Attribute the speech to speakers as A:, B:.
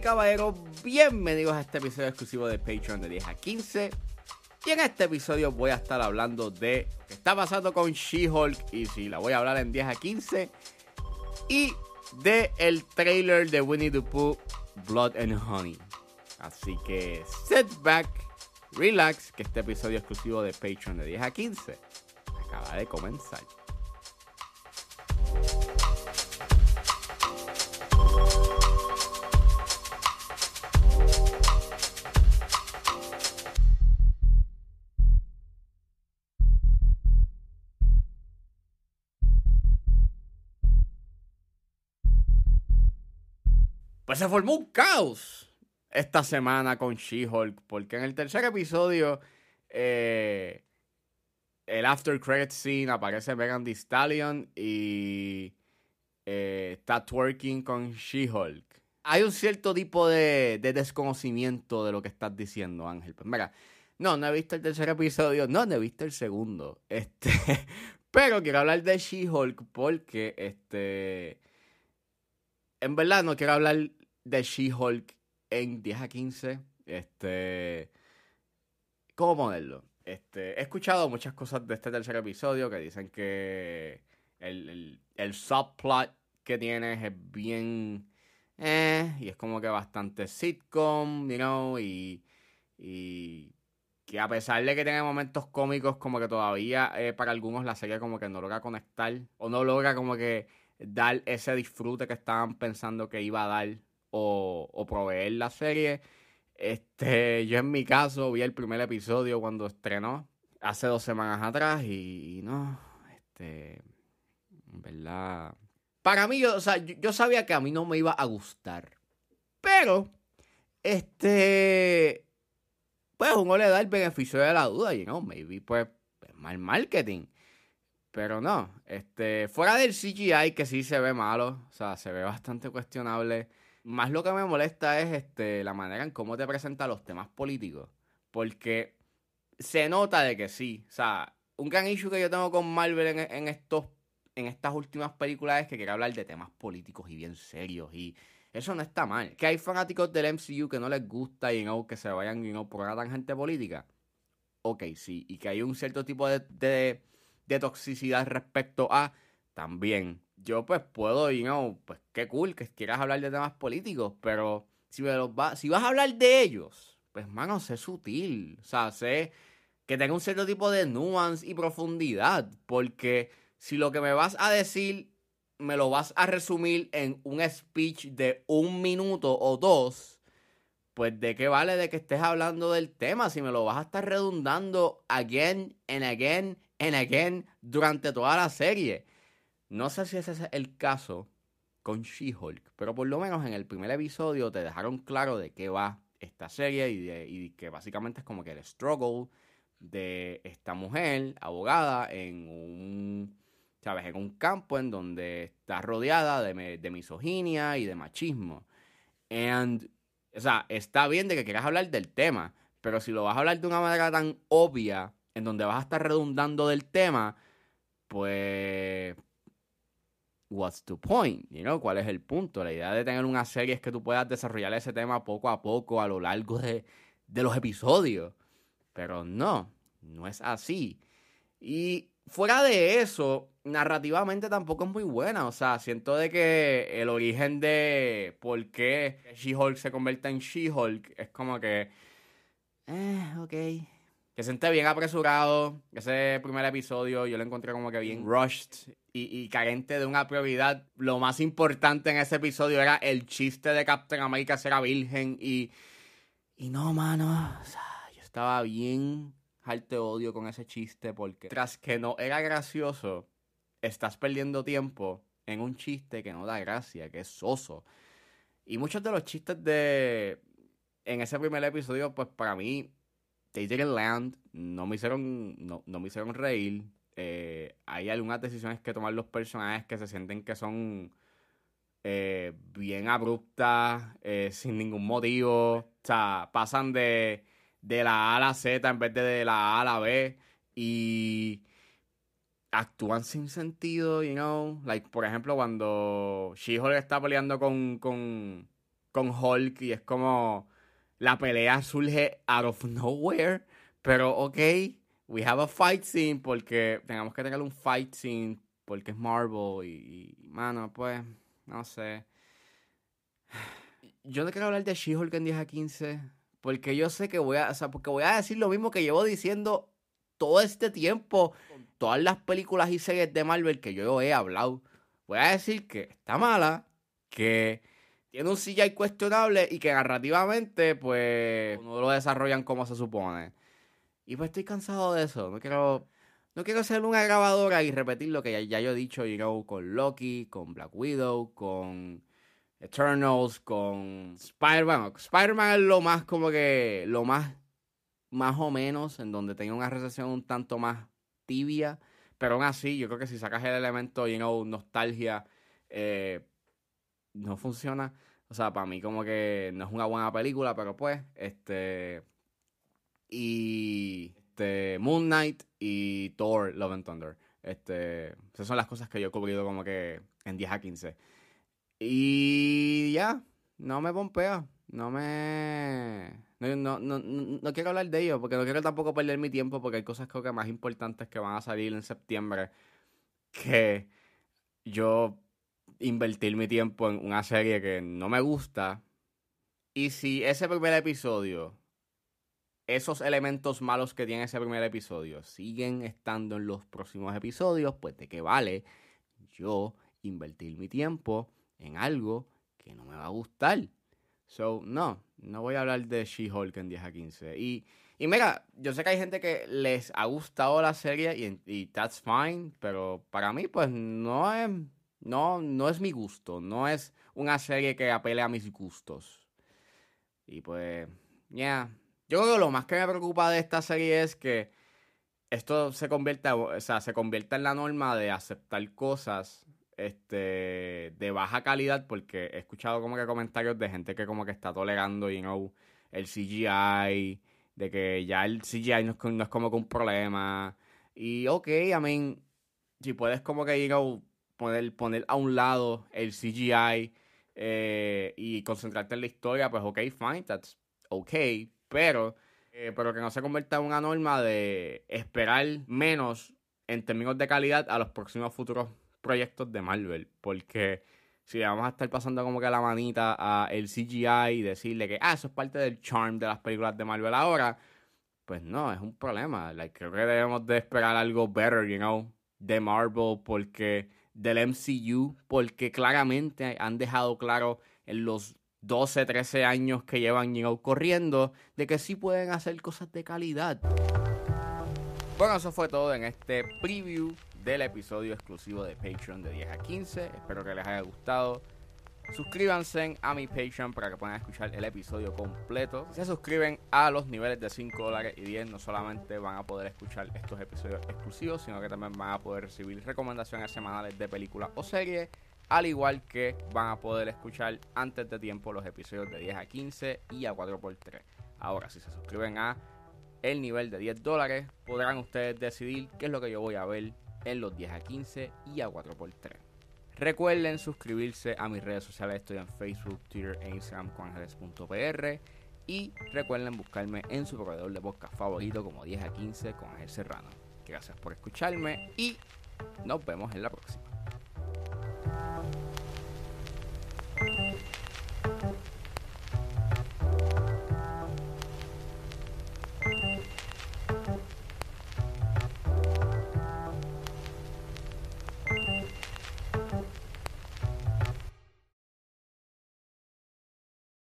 A: caballeros, bienvenidos a este episodio exclusivo de Patreon de 10 a 15. Y en este episodio voy a estar hablando de qué está pasando con She-Hulk y si la voy a hablar en 10 a 15. Y de el trailer de Winnie the Pooh, Blood and Honey. Así que sit back, relax, que este episodio exclusivo de Patreon de 10 a 15 acaba de comenzar. Pues se formó un caos esta semana con She-Hulk, porque en el tercer episodio, eh, el after credit scene aparece Megan Thee Stallion y eh, está twerking con She-Hulk. Hay un cierto tipo de, de, desconocimiento de lo que estás diciendo, Ángel. Pues mira, no, no he visto el tercer episodio, no, no he visto el segundo. Este, pero quiero hablar de She-Hulk porque, este, en verdad no quiero hablar de She-Hulk en 10 a 15. Este. ¿Cómo ponerlo? Este, he escuchado muchas cosas de este tercer episodio que dicen que el, el, subplot que tienes es bien. Eh, y es como que bastante sitcom, you y, y que a pesar de que tiene momentos cómicos, como que todavía eh, para algunos la serie como que no logra conectar o no logra como que dar ese disfrute que estaban pensando que iba a dar o, proveer la serie. Este, yo en mi caso vi el primer episodio cuando estrenó hace dos semanas atrás y, no, este, verdad, para mí, yo, o sea, yo, sabía que a mí no me iba a gustar, pero, este, pues uno le da el beneficio de la duda y no, maybe pues mal marketing. Pero no, este, fuera del CGI que sí se ve malo, o sea, se ve bastante cuestionable. Más lo que me molesta es este, la manera en cómo te presenta los temas políticos. Porque se nota de que sí. O sea, un gran issue que yo tengo con Marvel en, estos, en estas últimas películas es que quiere hablar de temas políticos y bien serios. Y eso no está mal. Que hay fanáticos del MCU que no les gusta y no, que se vayan y no por una tangente política. Ok, sí. Y que hay un cierto tipo de, de, de toxicidad respecto a también yo pues puedo, y no, pues qué cool que quieras hablar de temas políticos, pero si, me los va, si vas a hablar de ellos, pues mano, sé sutil, o sea, sé que tenga un cierto tipo de nuance y profundidad, porque si lo que me vas a decir me lo vas a resumir en un speech de un minuto o dos, pues de qué vale de que estés hablando del tema si me lo vas a estar redundando again and again and again durante toda la serie. No sé si ese es el caso con She-Hulk, pero por lo menos en el primer episodio te dejaron claro de qué va esta serie y, que básicamente es como que el struggle de esta mujer abogada en un, ¿sabes? En un campo en donde está rodeada de, de misoginia y de machismo. And, o sea, está bien de que quieras hablar del tema, pero si lo vas a hablar de una manera tan obvia, en donde vas a estar redundando del tema, pues what's the point? You know, ¿Cuál es el punto? La idea de tener una serie es que tú puedas desarrollar ese tema poco a poco a lo largo de, los episodios. Pero no, no es así. Y fuera de eso, narrativamente tampoco es muy buena. O sea, siento de que el origen de por qué She-Hulk se convierte en She-Hulk es como que... Eh, ok. Que siente bien apresurado. Ese primer episodio yo lo encontré como que bien rushed y, carente de una prioridad. Lo más importante en ese episodio era el chiste de Captain America ser virgen y... Y no, mano, yo estaba bien alto odio con ese chiste porque tras que no era gracioso, estás perdiendo tiempo en un chiste que no da gracia, que es soso. Y muchos de los chistes de... En ese primer episodio, pues para mí, they didn't land, no me hicieron, no, no me hicieron reír eh, hay algunas decisiones que tomar los personajes que se sienten que son eh, bien abruptas, eh, sin ningún motivo. O sea, pasan de, de la A a la Z en vez de de la A a la B. Y actúan sin sentido, you know. Like, por ejemplo, cuando She-Hulk está peleando con, con, con Hulk y es como la pelea surge out of nowhere, pero ok, we have a fight scene porque tenemos que tener un fight scene porque es Marvel y, y mano, pues, no sé. Yo no quiero hablar de She-Hulk en 10 a 15 porque yo sé que voy a, o sea, porque voy a decir lo mismo que llevo diciendo todo este tiempo, todas las películas y series de Marvel que yo he hablado. Voy a decir que está mala, que tiene un CGI cuestionable y que narrativamente, pues, no lo desarrollan como se supone. Y pues estoy cansado de eso. No quiero, no quiero ser una grabadora y repetir lo que ya, yo he dicho, you con Loki, con Black Widow, con Eternals, con Spider-Man. Spider-Man es lo más como que, lo más, más o menos, en donde tenga una recepción un tanto más tibia. Pero aún así, yo creo que si sacas el elemento, you know, nostalgia, eh, no funciona. O sea, para mí como que no es una buena película, pero pues, este... Y este, Moon Knight y Thor Love and Thunder. Este, esas son las cosas que yo he cubrido como que en 10 a 15. Y ya, no me pompea. No me. No, no, no, quiero hablar de ello porque no quiero tampoco perder mi tiempo porque hay cosas creo que más importantes que van a salir en septiembre que yo invertir mi tiempo en una serie que no me gusta. Y si ese primer episodio, esos elementos malos que tiene ese primer episodio, siguen estando en los próximos episodios, pues de qué vale yo invertir mi tiempo en algo que no me va a gustar. So, no, no voy a hablar de She-Hulk en 10 a 15. Y, y mira, yo sé que hay gente que les ha gustado la serie y, that's fine, pero para mí, pues no es no, no es mi gusto. No es una serie que apele a mis gustos. Y pues, ya. Yo creo que lo más que me preocupa de esta serie es que esto se convierta, o sea, se convierta en la norma de aceptar cosas este, de baja calidad, porque he escuchado como que comentarios de gente que como que está tolerando, you el CGI, de que ya el CGI no es, como que un problema. Y ok, I mean, si puedes como que, you know, poner, poner a un lado el CGI eh, y concentrarte en la historia, pues ok, fine, that's ok, pero, eh, pero que no se convierta en una norma de esperar menos en términos de calidad a los próximos futuros proyectos de Marvel, porque si vamos a estar pasando como que la manita a el CGI y decirle que, ah, eso es parte del charm de las películas de Marvel ahora, pues no, es un problema. Like, creo que debemos de esperar algo better, you know, de Marvel, porque del MCU porque claramente han dejado claro en los 12, 13 años que llevan corriendo de que sí pueden hacer cosas de calidad. Bueno, eso fue todo en este preview del episodio exclusivo de Patreon de 10 a 15. Espero que les haya gustado. Suscríbanse a mi Patreon para que puedan escuchar el episodio completo. Si se suscriben a los niveles de 5 dólares y 10, no solamente van a poder escuchar estos episodios exclusivos, sino que también van a poder recibir recomendaciones semanales de películas o series, al igual que van a poder escuchar antes de tiempo los episodios de 10 a 15 y a 4x3. Ahora, si se suscriben a el nivel de 10 dólares, podrán ustedes decidir qué es lo que yo voy a ver en los 10 a 15 y a 4x3. Recuerden suscribirse a mis redes sociales, estoy en Facebook, Twitter e Instagram con ángeles.pr. Y recuerden buscarme en su proveedor de podcast favorito como 10 a 15 con Ángel Serrano. Gracias por escucharme y nos vemos en la próxima.